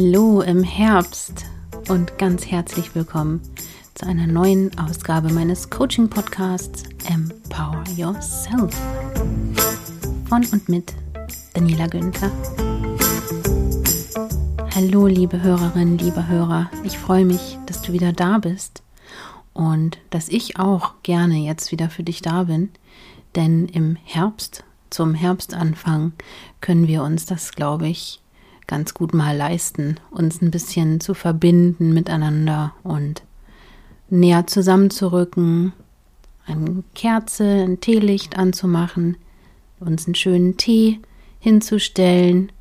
Hallo im Herbst und ganz herzlich willkommen zu einer neuen Ausgabe meines Coaching-Podcasts Empower Yourself von und mit Daniela Günther. Hallo liebe Hörerinnen, liebe Hörer, ich freue mich, dass du wieder da bist und dass ich auch gerne jetzt wieder für dich da bin, denn im Herbst, zum Herbstanfang, können wir uns das, glaube ich, ganz gut mal leisten, uns ein bisschen zu verbinden miteinander und näher zusammenzurücken, eine Kerze, ein Teelicht anzumachen, uns einen schönen Tee hinzustellen,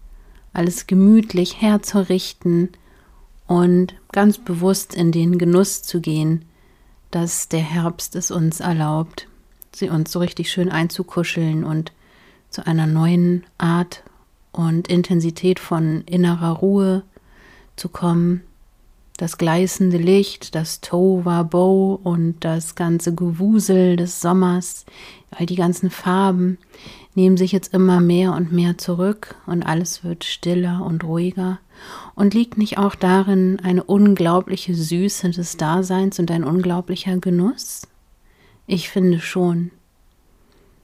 alles gemütlich herzurichten und ganz bewusst in den Genuss zu gehen, dass der Herbst es uns erlaubt, sie uns so richtig schön einzukuscheln und zu einer neuen Art und Intensität von innerer Ruhe zu kommen. Das gleißende Licht, das Tova-Bow und das ganze Gewusel des Sommers, all die ganzen Farben nehmen sich jetzt immer mehr und mehr zurück und alles wird stiller und ruhiger. Und liegt nicht auch darin eine unglaubliche Süße des Daseins und ein unglaublicher Genuss? Ich finde schon.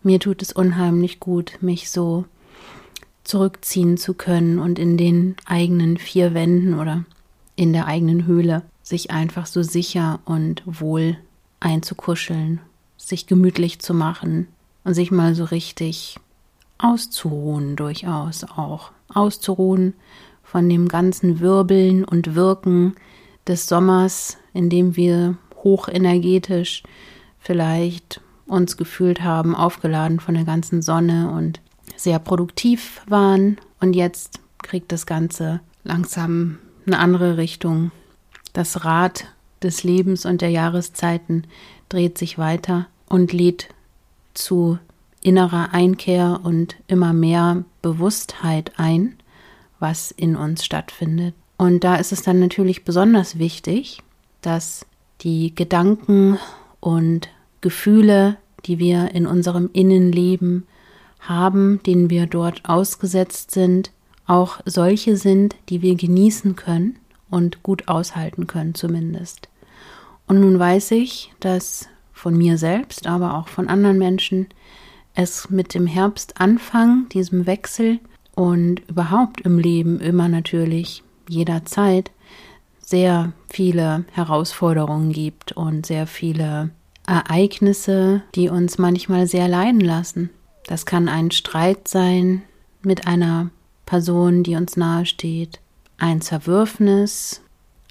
Mir tut es unheimlich gut, mich so zurückziehen zu können und in den eigenen vier Wänden oder in der eigenen Höhle sich einfach so sicher und wohl einzukuscheln, sich gemütlich zu machen und sich mal so richtig auszuruhen durchaus auch. Auszuruhen von dem ganzen Wirbeln und Wirken des Sommers, in dem wir hochenergetisch vielleicht uns gefühlt haben, aufgeladen von der ganzen Sonne und sehr produktiv waren und jetzt kriegt das Ganze langsam eine andere Richtung. Das Rad des Lebens und der Jahreszeiten dreht sich weiter und lädt zu innerer Einkehr und immer mehr Bewusstheit ein, was in uns stattfindet. Und da ist es dann natürlich besonders wichtig, dass die Gedanken und Gefühle, die wir in unserem Innenleben haben, denen wir dort ausgesetzt sind, auch solche sind, die wir genießen können und gut aushalten können zumindest. Und nun weiß ich, dass von mir selbst, aber auch von anderen Menschen, es mit dem Herbst anfangen, diesem Wechsel und überhaupt im Leben immer natürlich jederzeit sehr viele Herausforderungen gibt und sehr viele Ereignisse, die uns manchmal sehr leiden lassen. Das kann ein Streit sein mit einer Person, die uns nahesteht, ein Zerwürfnis,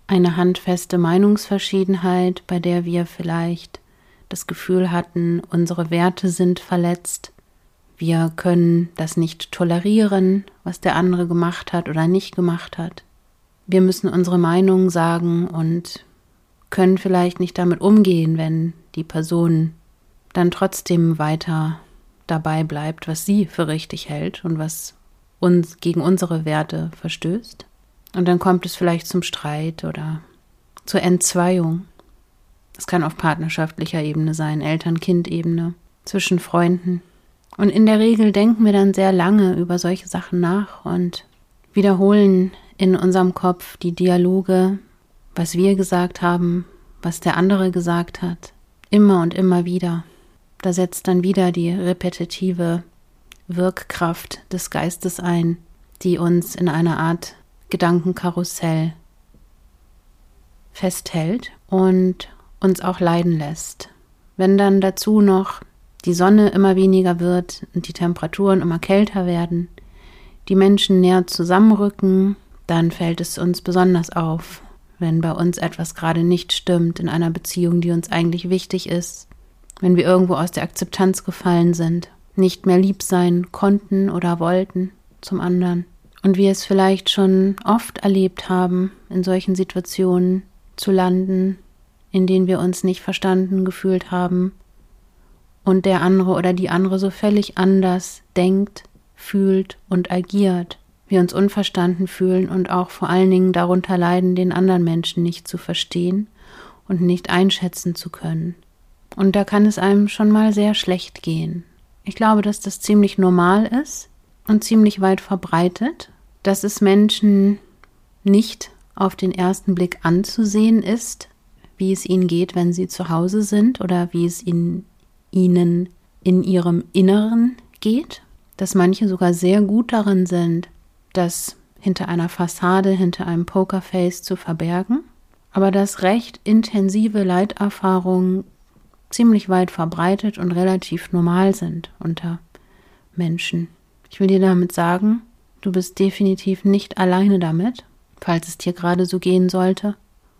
eine handfeste Meinungsverschiedenheit, bei der wir vielleicht das Gefühl hatten, unsere Werte sind verletzt, wir können das nicht tolerieren, was der andere gemacht hat oder nicht gemacht hat. Wir müssen unsere Meinung sagen und können vielleicht nicht damit umgehen, wenn die Person dann trotzdem weiter dabei bleibt, was sie für richtig hält und was uns gegen unsere Werte verstößt. Und dann kommt es vielleicht zum Streit oder zur Entzweiung. Es kann auf partnerschaftlicher Ebene sein, Eltern-Kind-Ebene, zwischen Freunden. Und in der Regel denken wir dann sehr lange über solche Sachen nach und wiederholen in unserem Kopf die Dialoge, was wir gesagt haben, was der andere gesagt hat, immer und immer wieder. Da setzt dann wieder die repetitive Wirkkraft des Geistes ein, die uns in einer Art Gedankenkarussell festhält und uns auch leiden lässt. Wenn dann dazu noch die Sonne immer weniger wird und die Temperaturen immer kälter werden, die Menschen näher zusammenrücken, dann fällt es uns besonders auf, wenn bei uns etwas gerade nicht stimmt in einer Beziehung, die uns eigentlich wichtig ist, wenn wir irgendwo aus der Akzeptanz gefallen sind, nicht mehr lieb sein konnten oder wollten zum anderen. Und wir es vielleicht schon oft erlebt haben, in solchen Situationen zu landen, in denen wir uns nicht verstanden gefühlt haben und der andere oder die andere so völlig anders denkt, fühlt und agiert. Wir uns unverstanden fühlen und auch vor allen Dingen darunter leiden, den anderen Menschen nicht zu verstehen und nicht einschätzen zu können. Und da kann es einem schon mal sehr schlecht gehen. Ich glaube, dass das ziemlich normal ist und ziemlich weit verbreitet, dass es Menschen nicht auf den ersten Blick anzusehen ist, wie es ihnen geht, wenn sie zu Hause sind oder wie es ihnen, ihnen in ihrem Inneren geht, dass manche sogar sehr gut darin sind, das hinter einer Fassade, hinter einem Pokerface zu verbergen, aber dass recht intensive Leiterfahrungen ziemlich weit verbreitet und relativ normal sind unter Menschen. Ich will dir damit sagen, du bist definitiv nicht alleine damit, falls es dir gerade so gehen sollte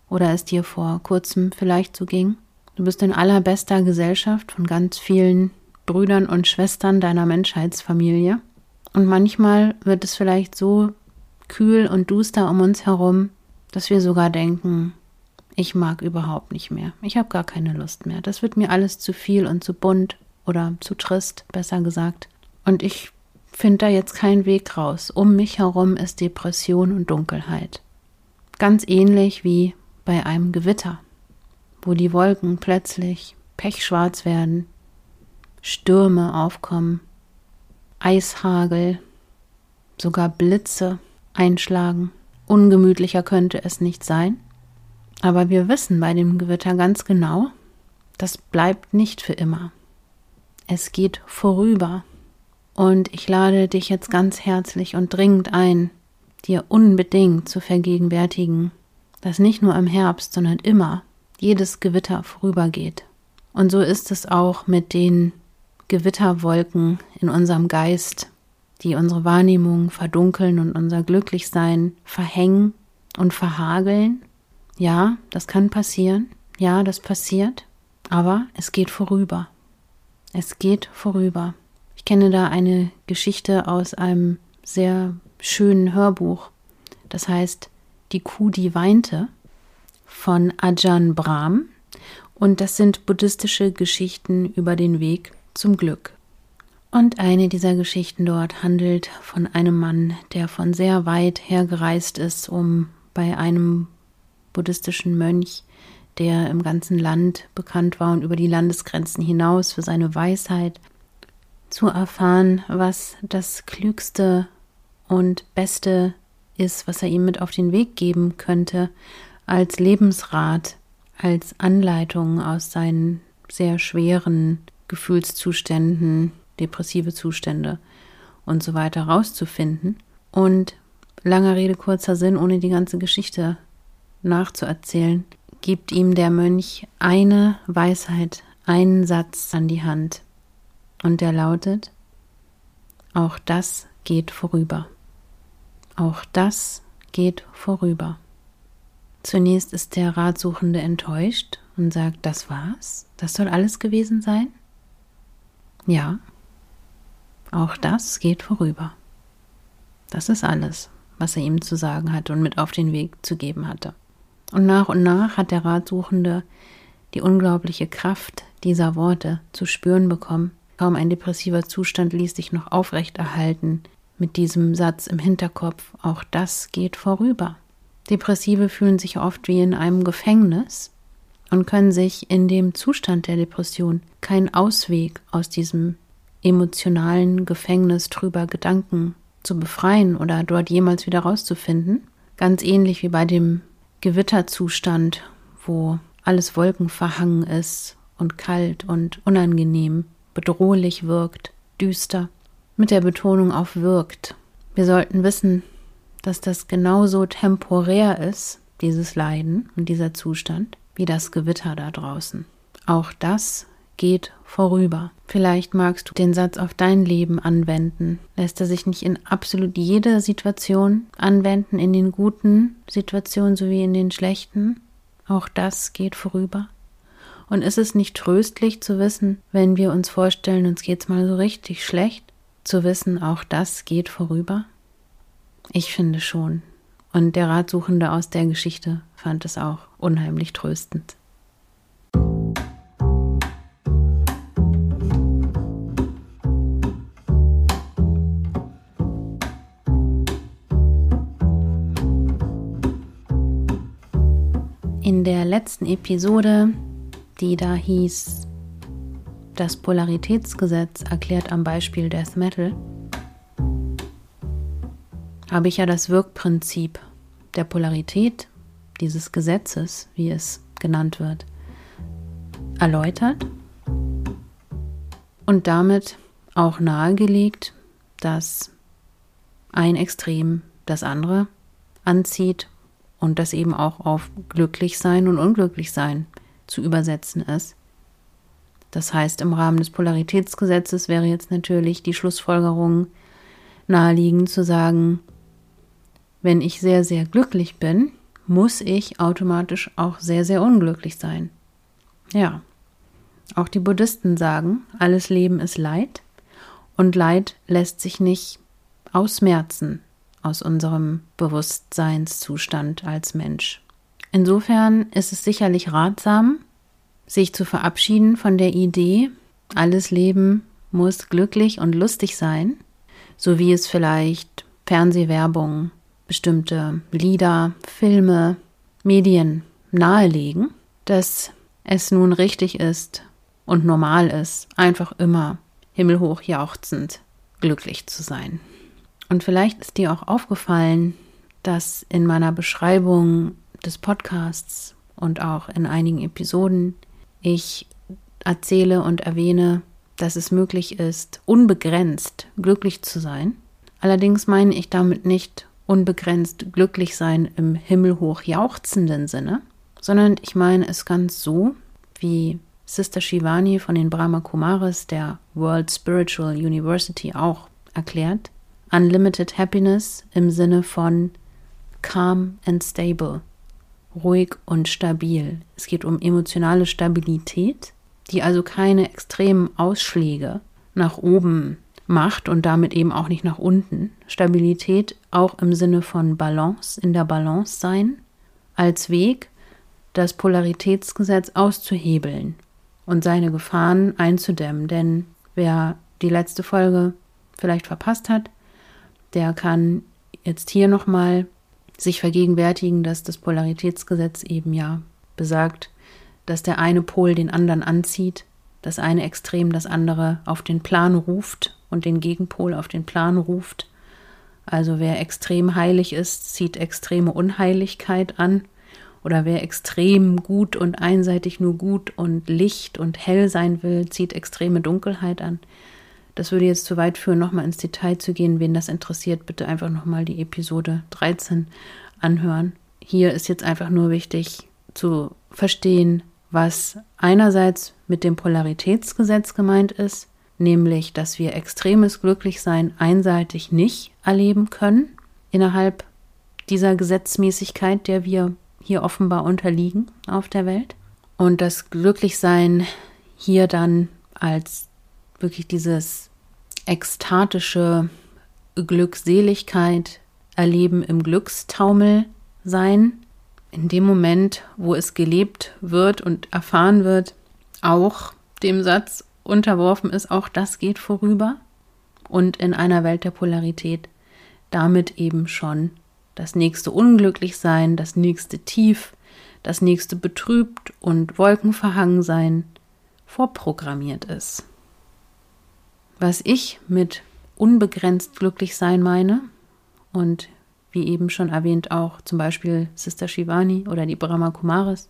oder es dir vor kurzem vielleicht so ging. Du bist in allerbester Gesellschaft von ganz vielen Brüdern und Schwestern deiner Menschheitsfamilie. Und manchmal wird es vielleicht so kühl und duster um uns herum, dass wir sogar denken, ich mag überhaupt nicht mehr. Ich habe gar keine Lust mehr. Das wird mir alles zu viel und zu bunt oder zu trist, besser gesagt. Und ich finde da jetzt keinen Weg raus. Um mich herum ist Depression und Dunkelheit. Ganz ähnlich wie bei einem Gewitter, wo die Wolken plötzlich pechschwarz werden, Stürme aufkommen, Eishagel, sogar Blitze einschlagen. Ungemütlicher könnte es nicht sein. Aber wir wissen bei dem Gewitter ganz genau, das bleibt nicht für immer. Es geht vorüber. Und ich lade dich jetzt ganz herzlich und dringend ein, dir unbedingt zu vergegenwärtigen, dass nicht nur im Herbst, sondern immer jedes Gewitter vorübergeht. Und so ist es auch mit den Gewitterwolken in unserem Geist, die unsere Wahrnehmung verdunkeln und unser Glücklichsein verhängen und verhageln. Ja, das kann passieren. Ja, das passiert. Aber es geht vorüber. Es geht vorüber. Ich kenne da eine Geschichte aus einem sehr schönen Hörbuch. Das heißt Die Kuh, die weinte von Ajahn Brahm. Und das sind buddhistische Geschichten über den Weg zum Glück. Und eine dieser Geschichten dort handelt von einem Mann, der von sehr weit her gereist ist, um bei einem buddhistischen Mönch, der im ganzen Land bekannt war und über die Landesgrenzen hinaus für seine Weisheit zu erfahren, was das Klügste und Beste ist, was er ihm mit auf den Weg geben könnte, als Lebensrat, als Anleitung aus seinen sehr schweren Gefühlszuständen, depressive Zustände und so weiter rauszufinden. Und langer Rede, kurzer Sinn, ohne die ganze Geschichte nachzuerzählen, gibt ihm der Mönch eine Weisheit, einen Satz an die Hand, und der lautet, auch das geht vorüber. Auch das geht vorüber. Zunächst ist der Ratsuchende enttäuscht und sagt, das war's? Das soll alles gewesen sein? Ja, auch das geht vorüber. Das ist alles, was er ihm zu sagen hatte und mit auf den Weg zu geben hatte. Und nach und nach hat der Ratsuchende die unglaubliche Kraft dieser Worte zu spüren bekommen Kaum ein depressiver Zustand ließ sich noch aufrechterhalten mit diesem Satz im Hinterkopf, auch das geht vorüber. Depressive fühlen sich oft wie in einem Gefängnis und können sich in dem Zustand der Depression keinen Ausweg aus diesem emotionalen Gefängnis trüber Gedanken zu befreien oder dort jemals wieder rauszufinden. Ganz ähnlich wie bei dem Gewitterzustand, wo alles wolkenverhangen ist und kalt und unangenehm bedrohlich wirkt, düster, mit der Betonung auf wirkt. Wir sollten wissen, dass das genauso temporär ist, dieses Leiden und dieser Zustand, wie das Gewitter da draußen. Auch das geht vorüber. Vielleicht magst du den Satz auf dein Leben anwenden. Lässt er sich nicht in absolut jeder Situation anwenden, in den guten Situationen sowie in den schlechten? Auch das geht vorüber. Und ist es nicht tröstlich zu wissen, wenn wir uns vorstellen, uns geht's mal so richtig schlecht, zu wissen, auch das geht vorüber? Ich finde schon. Und der Ratsuchende aus der Geschichte fand es auch unheimlich tröstend. Letzten Episode die da hieß Das Polaritätsgesetz erklärt am Beispiel Death Metal, habe ich ja das Wirkprinzip der Polarität dieses Gesetzes, wie es genannt wird, erläutert und damit auch nahegelegt, dass ein Extrem das andere anzieht und das eben auch auf glücklich sein und unglücklich sein zu übersetzen ist. Das heißt, im Rahmen des Polaritätsgesetzes wäre jetzt natürlich die Schlussfolgerung naheliegend zu sagen, wenn ich sehr, sehr glücklich bin, muss ich automatisch auch sehr, sehr unglücklich sein. Ja, auch die Buddhisten sagen, alles Leben ist Leid und Leid lässt sich nicht ausmerzen aus unserem Bewusstseinszustand als Mensch. Insofern ist es sicherlich ratsam, sich zu verabschieden von der Idee, alles Leben muss glücklich und lustig sein, so wie es vielleicht Fernsehwerbung, bestimmte Lieder, Filme, Medien nahelegen, dass es nun richtig ist und normal ist, einfach immer himmelhoch jauchzend glücklich zu sein. Und vielleicht ist dir auch aufgefallen, dass in meiner Beschreibung des Podcasts und auch in einigen Episoden ich erzähle und erwähne, dass es möglich ist, unbegrenzt glücklich zu sein. Allerdings meine ich damit nicht unbegrenzt glücklich sein im himmelhoch jauchzenden Sinne, sondern ich meine es ganz so, wie Sister Shivani von den Brahma Kumaris der World Spiritual University auch erklärt, Unlimited Happiness im Sinne von calm and stable, ruhig und stabil. Es geht um emotionale Stabilität, die also keine extremen Ausschläge nach oben macht und damit eben auch nicht nach unten. Stabilität auch im Sinne von Balance, in der Balance sein, als Weg, das Polaritätsgesetz auszuhebeln und seine Gefahren einzudämmen. Denn wer die letzte Folge vielleicht verpasst hat, der kann jetzt hier nochmal sich vergegenwärtigen, dass das Polaritätsgesetz eben ja besagt, dass der eine Pol den anderen anzieht, das eine Extrem das andere auf den Plan ruft und den Gegenpol auf den Plan ruft. Also wer extrem heilig ist, zieht extreme Unheiligkeit an. Oder wer extrem gut und einseitig nur gut und Licht und hell sein will, zieht extreme Dunkelheit an. Das würde jetzt zu weit führen, nochmal ins Detail zu gehen. Wen das interessiert, bitte einfach nochmal die Episode 13 anhören. Hier ist jetzt einfach nur wichtig zu verstehen, was einerseits mit dem Polaritätsgesetz gemeint ist, nämlich, dass wir extremes Glücklichsein einseitig nicht erleben können innerhalb dieser Gesetzmäßigkeit, der wir hier offenbar unterliegen auf der Welt. Und das Glücklichsein hier dann als wirklich dieses ekstatische Glückseligkeit erleben im Glückstaumel sein, in dem Moment, wo es gelebt wird und erfahren wird, auch dem Satz unterworfen ist, auch das geht vorüber und in einer Welt der Polarität damit eben schon das nächste Unglücklichsein, das nächste Tief, das nächste betrübt und wolkenverhangen sein vorprogrammiert ist. Was ich mit unbegrenzt glücklich sein meine. Und wie eben schon erwähnt auch zum Beispiel Sister Shivani oder die Brahma Kumaris.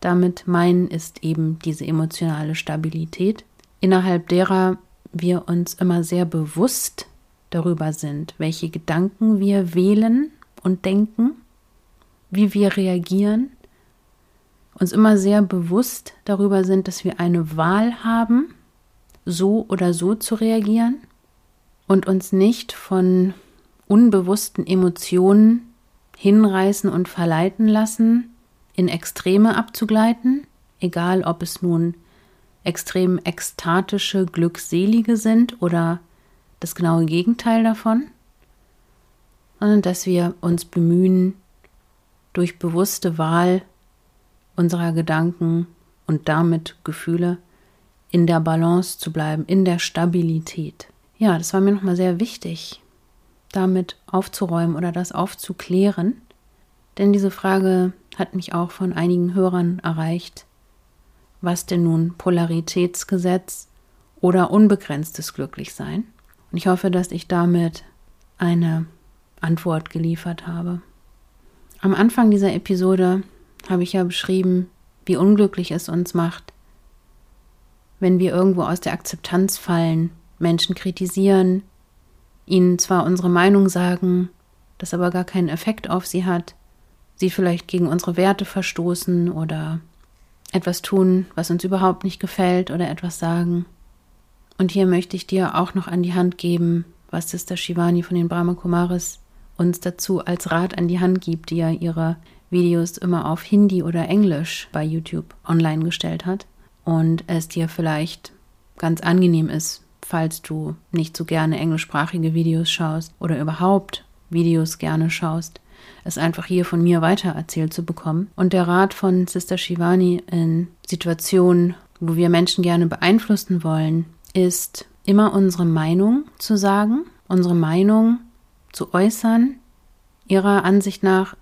Damit meinen, ist eben diese emotionale Stabilität, innerhalb derer wir uns immer sehr bewusst darüber sind, welche Gedanken wir wählen und denken, wie wir reagieren, uns immer sehr bewusst darüber sind, dass wir eine Wahl haben so oder so zu reagieren und uns nicht von unbewussten Emotionen hinreißen und verleiten lassen, in Extreme abzugleiten, egal ob es nun extrem ekstatische, glückselige sind oder das genaue Gegenteil davon, sondern dass wir uns bemühen, durch bewusste Wahl unserer Gedanken und damit Gefühle in der Balance zu bleiben, in der Stabilität. Ja, das war mir nochmal sehr wichtig, damit aufzuräumen oder das aufzuklären. Denn diese Frage hat mich auch von einigen Hörern erreicht. Was denn nun Polaritätsgesetz oder unbegrenztes Glücklichsein? Und ich hoffe, dass ich damit eine Antwort geliefert habe. Am Anfang dieser Episode habe ich ja beschrieben, wie unglücklich es uns macht, wenn wir irgendwo aus der Akzeptanz fallen, Menschen kritisieren, ihnen zwar unsere Meinung sagen, das aber gar keinen Effekt auf sie hat, sie vielleicht gegen unsere Werte verstoßen oder etwas tun, was uns überhaupt nicht gefällt oder etwas sagen. Und hier möchte ich dir auch noch an die Hand geben, was Sister Shivani von den Brahma Kumaris uns dazu als Rat an die Hand gibt, die ja ihre Videos immer auf Hindi oder Englisch bei YouTube online gestellt hat und es dir vielleicht ganz angenehm ist, falls du nicht so gerne englischsprachige Videos schaust oder überhaupt Videos gerne schaust, es einfach hier von mir weitererzählt zu bekommen. Und der Rat von Sister Shivani in Situationen, wo wir Menschen gerne beeinflussen wollen, ist immer unsere Meinung zu sagen, unsere Meinung zu äußern. Ihrer Ansicht nach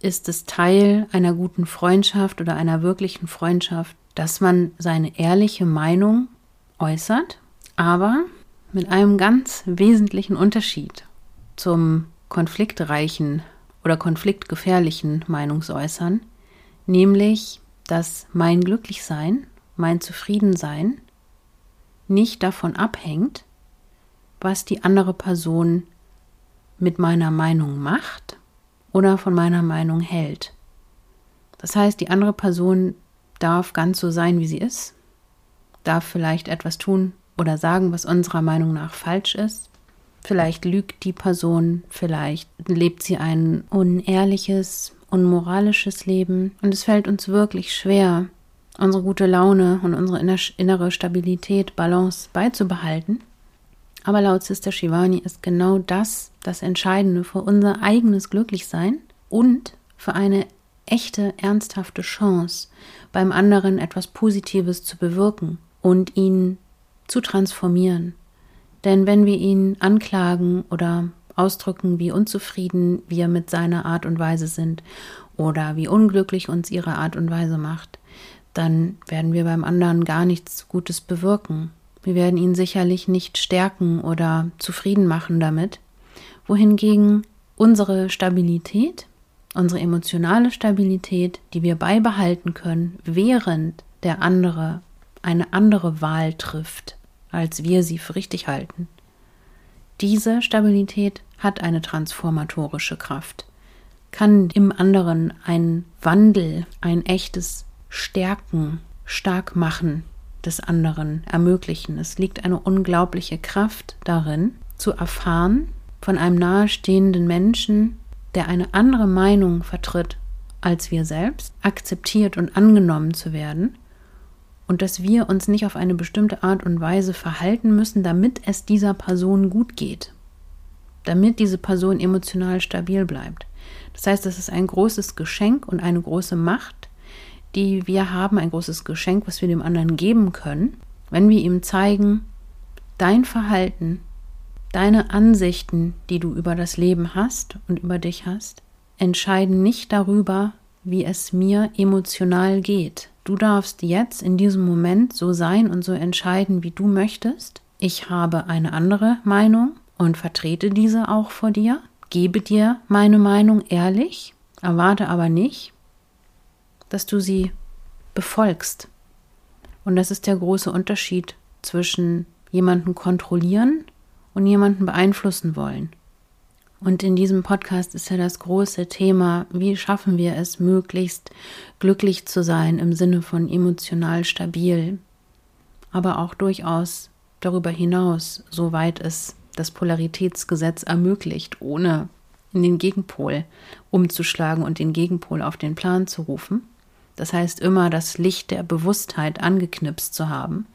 ist es Teil einer guten Freundschaft oder einer wirklichen Freundschaft, dass man seine ehrliche Meinung äußert, aber mit einem ganz wesentlichen Unterschied zum konfliktreichen oder konfliktgefährlichen Meinungsäußern, nämlich dass mein Glücklichsein, mein Zufriedensein nicht davon abhängt, was die andere Person mit meiner Meinung macht oder von meiner Meinung hält. Das heißt, die andere Person darf ganz so sein, wie sie ist, darf vielleicht etwas tun oder sagen, was unserer Meinung nach falsch ist. Vielleicht lügt die Person, vielleicht lebt sie ein unehrliches, unmoralisches Leben. Und es fällt uns wirklich schwer, unsere gute Laune und unsere innere Stabilität, Balance beizubehalten. Aber laut Sister Shivani ist genau das das Entscheidende für unser eigenes Glücklichsein und für eine echte, ernsthafte Chance, beim anderen etwas Positives zu bewirken und ihn zu transformieren. Denn wenn wir ihn anklagen oder ausdrücken, wie unzufrieden wir mit seiner Art und Weise sind oder wie unglücklich uns ihre Art und Weise macht, dann werden wir beim anderen gar nichts Gutes bewirken. Wir werden ihn sicherlich nicht stärken oder zufrieden machen damit, wohingegen unsere Stabilität, unsere emotionale Stabilität, die wir beibehalten können, während der andere eine andere Wahl trifft, als wir sie für richtig halten, diese Stabilität hat eine transformatorische Kraft, kann im anderen einen Wandel, ein echtes Stärken, Starkmachen des anderen ermöglichen. Es liegt eine unglaubliche Kraft darin, zu erfahren von einem nahestehenden Menschen, der eine andere Meinung vertritt als wir selbst, akzeptiert und angenommen zu werden und dass wir uns nicht auf eine bestimmte Art und Weise verhalten müssen, damit es dieser Person gut geht, damit diese Person emotional stabil bleibt. Das heißt, das ist ein großes Geschenk und eine große Macht, die wir haben, ein großes Geschenk, was wir dem anderen geben können, wenn wir ihm zeigen, dein Verhalten, deine Ansichten, die du über das Leben hast und über dich hast, entscheiden nicht darüber, wie es mir emotional geht. Du darfst jetzt in diesem Moment so sein und so entscheiden, wie du möchtest. Ich habe eine andere Meinung und vertrete diese auch vor dir. Gebe dir meine Meinung ehrlich, erwarte aber nicht, dass du sie befolgst. Und das ist der große Unterschied zwischen jemanden kontrollieren und jemanden beeinflussen wollen. Und in diesem Podcast ist ja das große Thema, wie schaffen wir es, möglichst glücklich zu sein im Sinne von emotional stabil, aber auch durchaus darüber hinaus, soweit es das Polaritätsgesetz ermöglicht, ohne in den Gegenpol umzuschlagen und den Gegenpol auf den Plan zu rufen. Das heißt, immer das Licht der Bewusstheit angeknipst zu haben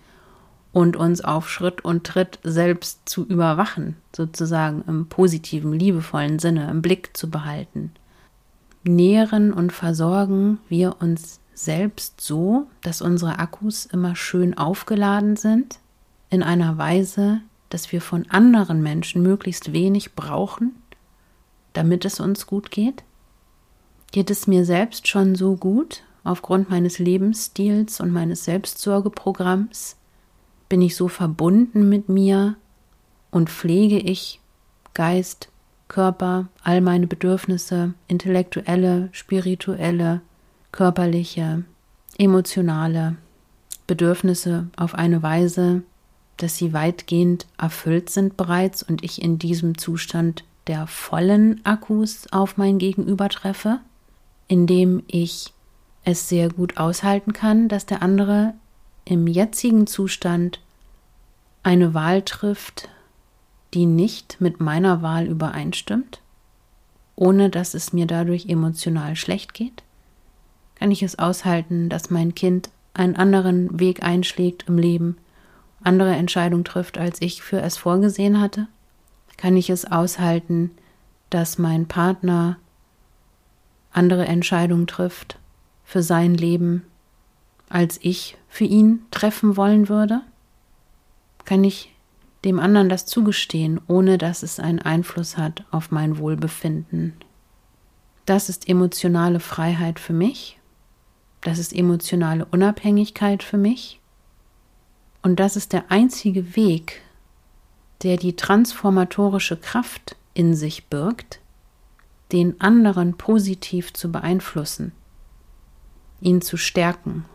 und uns auf Schritt und Tritt selbst zu überwachen, sozusagen im positiven, liebevollen Sinne im Blick zu behalten. Nähren und versorgen wir uns selbst so, dass unsere Akkus immer schön aufgeladen sind, in einer Weise, dass wir von anderen Menschen möglichst wenig brauchen, damit es uns gut geht? Geht es mir selbst schon so gut, Aufgrund meines Lebensstils und meines Selbstsorgeprogramms bin ich so verbunden mit mir und pflege ich Geist, Körper, all meine Bedürfnisse, intellektuelle, spirituelle, körperliche, emotionale Bedürfnisse auf eine Weise, dass sie weitgehend erfüllt sind bereits und ich in diesem Zustand der vollen Akkus auf mein Gegenüber treffe, indem ich es sehr gut aushalten kann, dass der andere im jetzigen Zustand eine Wahl trifft, die nicht mit meiner Wahl übereinstimmt, ohne dass es mir dadurch emotional schlecht geht? Kann ich es aushalten, dass mein Kind einen anderen Weg einschlägt im Leben, andere Entscheidungen trifft, als ich für es vorgesehen hatte? Kann ich es aushalten, dass mein Partner andere Entscheidungen trifft für sein Leben, als ich für ihn treffen wollen würde? Kann ich dem anderen das zugestehen, ohne dass es einen Einfluss hat auf mein Wohlbefinden. Das ist emotionale Freiheit für mich, das ist emotionale Unabhängigkeit für mich und das ist der einzige Weg, der die transformatorische Kraft in sich birgt, den anderen positiv zu beeinflussen, ihn zu stärken,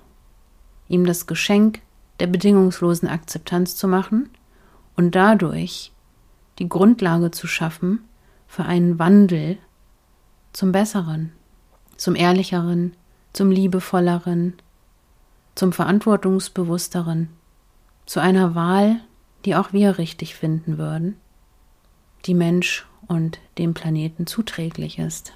ihm das Geschenk der bedingungslosen Akzeptanz zu machen und dadurch die Grundlage zu schaffen für einen Wandel zum Besseren, zum Ehrlicheren, zum Liebevolleren, zum Verantwortungsbewussteren, zu einer Wahl, die auch wir richtig finden würden, die Mensch und dem Planeten zuträglich ist.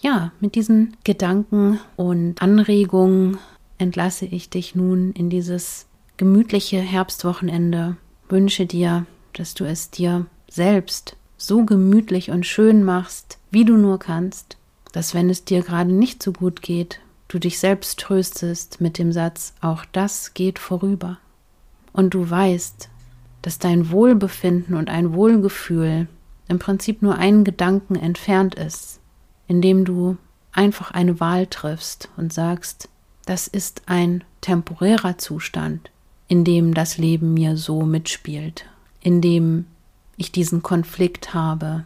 Ja, mit diesen Gedanken und Anregungen entlasse ich dich nun in dieses gemütliche Herbstwochenende wünsche dir, dass du es dir selbst so gemütlich und schön machst, wie du nur kannst, dass wenn es dir gerade nicht so gut geht, du dich selbst tröstest mit dem Satz, auch das geht vorüber. Und du weißt, dass dein Wohlbefinden und ein Wohlgefühl im Prinzip nur einen Gedanken entfernt ist, indem du einfach eine Wahl triffst und sagst, das ist ein temporärer Zustand, in dem das Leben mir so mitspielt, in dem ich diesen Konflikt habe,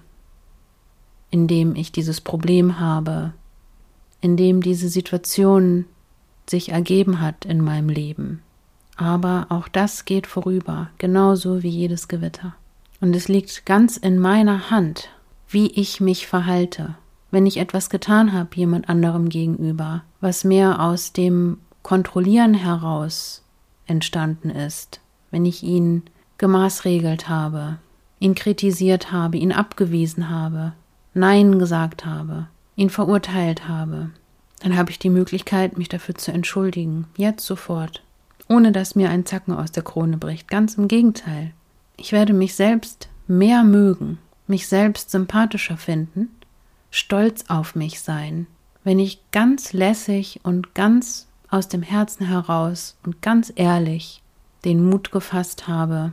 in dem ich dieses Problem habe, in dem diese Situation sich ergeben hat in meinem Leben. Aber auch das geht vorüber, genauso wie jedes Gewitter. Und es liegt ganz in meiner Hand, wie ich mich verhalte, wenn ich etwas getan habe jemand anderem gegenüber, was mehr aus dem Kontrollieren heraus entstanden ist, wenn ich ihn gemaßregelt habe, ihn kritisiert habe, ihn abgewiesen habe, Nein gesagt habe, ihn verurteilt habe, dann habe ich die Möglichkeit, mich dafür zu entschuldigen, jetzt sofort, ohne dass mir ein Zacken aus der Krone bricht. Ganz im Gegenteil. Ich werde mich selbst mehr mögen, mich selbst sympathischer finden, stolz auf mich sein, wenn ich ganz lässig und ganz aus dem Herzen heraus und ganz ehrlich den Mut gefasst habe,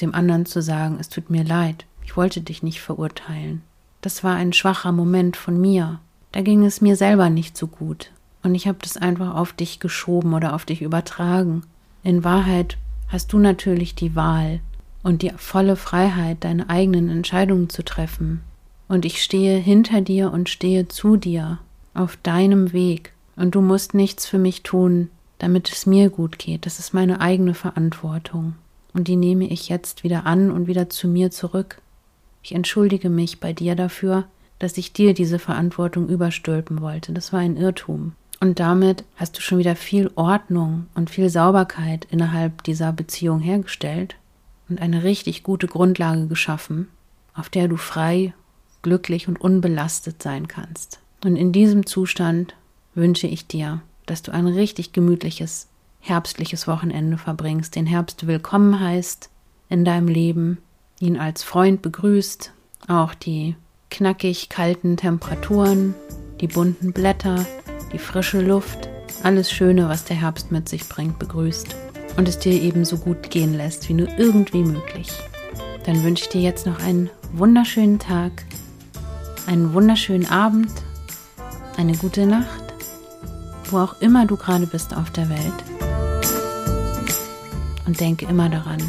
dem anderen zu sagen, es tut mir leid, ich wollte dich nicht verurteilen. Das war ein schwacher Moment von mir. Da ging es mir selber nicht so gut. Und ich habe das einfach auf dich geschoben oder auf dich übertragen. In Wahrheit hast du natürlich die Wahl und die volle Freiheit, deine eigenen Entscheidungen zu treffen. Und ich stehe hinter dir und stehe zu dir auf deinem Weg. Und du musst nichts für mich tun, damit es mir gut geht. Das ist meine eigene Verantwortung. Und die nehme ich jetzt wieder an und wieder zu mir zurück. Ich entschuldige mich bei dir dafür, dass ich dir diese Verantwortung überstülpen wollte. Das war ein Irrtum. Und damit hast du schon wieder viel Ordnung und viel Sauberkeit innerhalb dieser Beziehung hergestellt und eine richtig gute Grundlage geschaffen, auf der du frei, glücklich und unbelastet sein kannst. Und in diesem Zustand wünsche ich dir, dass du ein richtig gemütliches, herbstliches Wochenende verbringst, den Herbst willkommen heißt in deinem Leben, ihn als Freund begrüßt, auch die knackig kalten Temperaturen, die bunten Blätter, die frische Luft, alles Schöne, was der Herbst mit sich bringt, begrüßt und es dir eben so gut gehen lässt, wie nur irgendwie möglich. Dann wünsche ich dir jetzt noch einen wunderschönen Tag, einen wunderschönen Abend, eine gute Nacht wo auch immer du gerade bist auf der Welt. Und denke immer daran,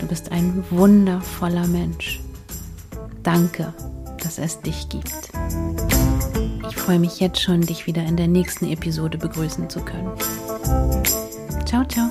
du bist ein wundervoller Mensch. Danke, dass es dich gibt. Ich freue mich jetzt schon, dich wieder in der nächsten Episode begrüßen zu können. Ciao, ciao.